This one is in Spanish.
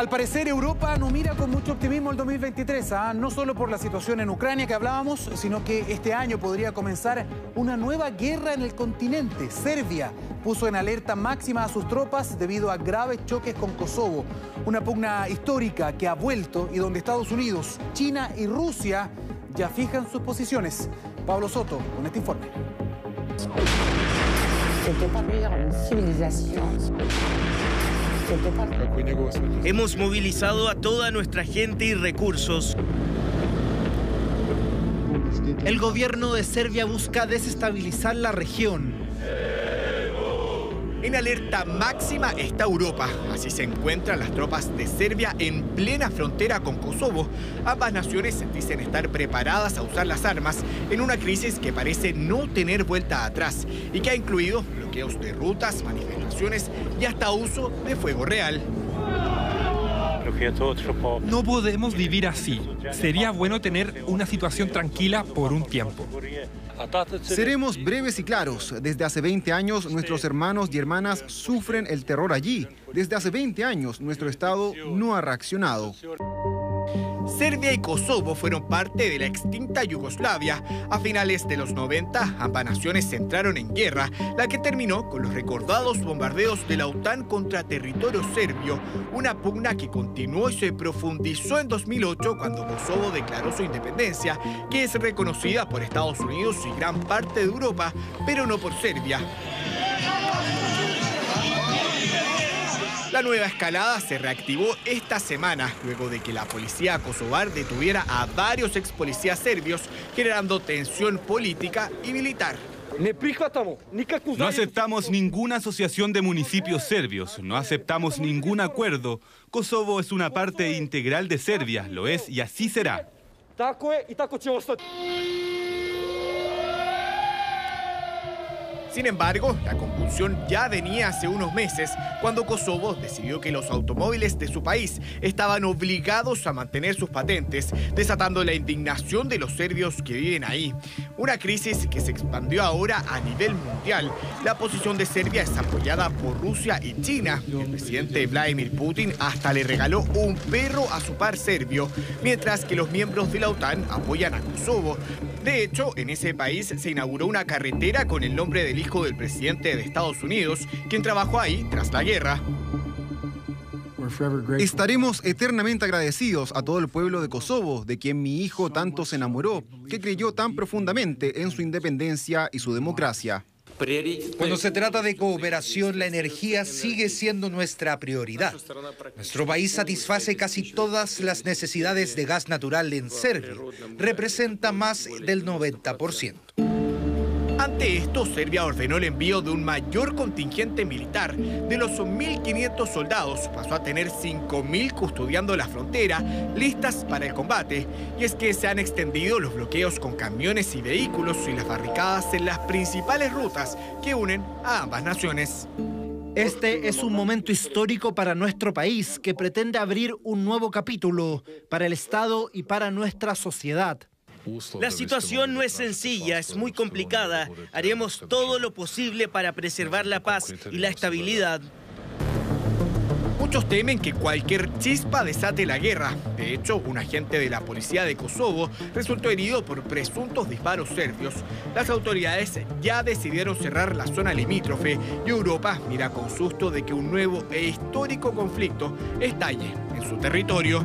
Al parecer Europa no mira con mucho optimismo el 2023, ¿ah? no solo por la situación en Ucrania que hablábamos, sino que este año podría comenzar una nueva guerra en el continente. Serbia puso en alerta máxima a sus tropas debido a graves choques con Kosovo, una pugna histórica que ha vuelto y donde Estados Unidos, China y Rusia ya fijan sus posiciones. Pablo Soto con este informe. Hemos movilizado a toda nuestra gente y recursos. El gobierno de Serbia busca desestabilizar la región. En alerta máxima está Europa. Así se encuentran las tropas de Serbia en plena frontera con Kosovo. Ambas naciones dicen estar preparadas a usar las armas en una crisis que parece no tener vuelta atrás y que ha incluido bloqueos de rutas, manifestaciones y hasta uso de fuego real. No podemos vivir así. Sería bueno tener una situación tranquila por un tiempo. Seremos breves y claros. Desde hace 20 años nuestros hermanos y hermanas sufren el terror allí. Desde hace 20 años nuestro Estado no ha reaccionado. Serbia y Kosovo fueron parte de la extinta Yugoslavia. A finales de los 90, ambas naciones entraron en guerra, la que terminó con los recordados bombardeos de la OTAN contra territorio serbio, una pugna que continuó y se profundizó en 2008 cuando Kosovo declaró su independencia, que es reconocida por Estados Unidos y gran parte de Europa, pero no por Serbia. La nueva escalada se reactivó esta semana, luego de que la policía kosovar detuviera a varios ex policías serbios, generando tensión política y militar. No aceptamos ninguna asociación de municipios serbios, no aceptamos ningún acuerdo. Kosovo es una parte integral de Serbia, lo es y así será. Sin embargo, la convulsión ya venía hace unos meses cuando Kosovo decidió que los automóviles de su país estaban obligados a mantener sus patentes, desatando la indignación de los serbios que viven ahí. Una crisis que se expandió ahora a nivel mundial. La posición de Serbia es apoyada por Rusia y China. El presidente Vladimir Putin hasta le regaló un perro a su par serbio, mientras que los miembros de la OTAN apoyan a Kosovo. De hecho, en ese país se inauguró una carretera con el nombre del hijo del presidente de Estados Unidos, quien trabajó ahí tras la guerra. Estaremos eternamente agradecidos a todo el pueblo de Kosovo, de quien mi hijo tanto se enamoró, que creyó tan profundamente en su independencia y su democracia. Cuando se trata de cooperación, la energía sigue siendo nuestra prioridad. Nuestro país satisface casi todas las necesidades de gas natural en Serbia. Representa más del 90%. Ante esto, Serbia ordenó el envío de un mayor contingente militar. De los 1.500 soldados, pasó a tener 5.000 custodiando la frontera, listas para el combate. Y es que se han extendido los bloqueos con camiones y vehículos y las barricadas en las principales rutas que unen a ambas naciones. Este es un momento histórico para nuestro país que pretende abrir un nuevo capítulo para el Estado y para nuestra sociedad. La situación no es sencilla, es muy complicada. Haremos todo lo posible para preservar la paz y la estabilidad. Muchos temen que cualquier chispa desate la guerra. De hecho, un agente de la policía de Kosovo resultó herido por presuntos disparos serbios. Las autoridades ya decidieron cerrar la zona limítrofe y Europa mira con susto de que un nuevo e histórico conflicto estalle en su territorio.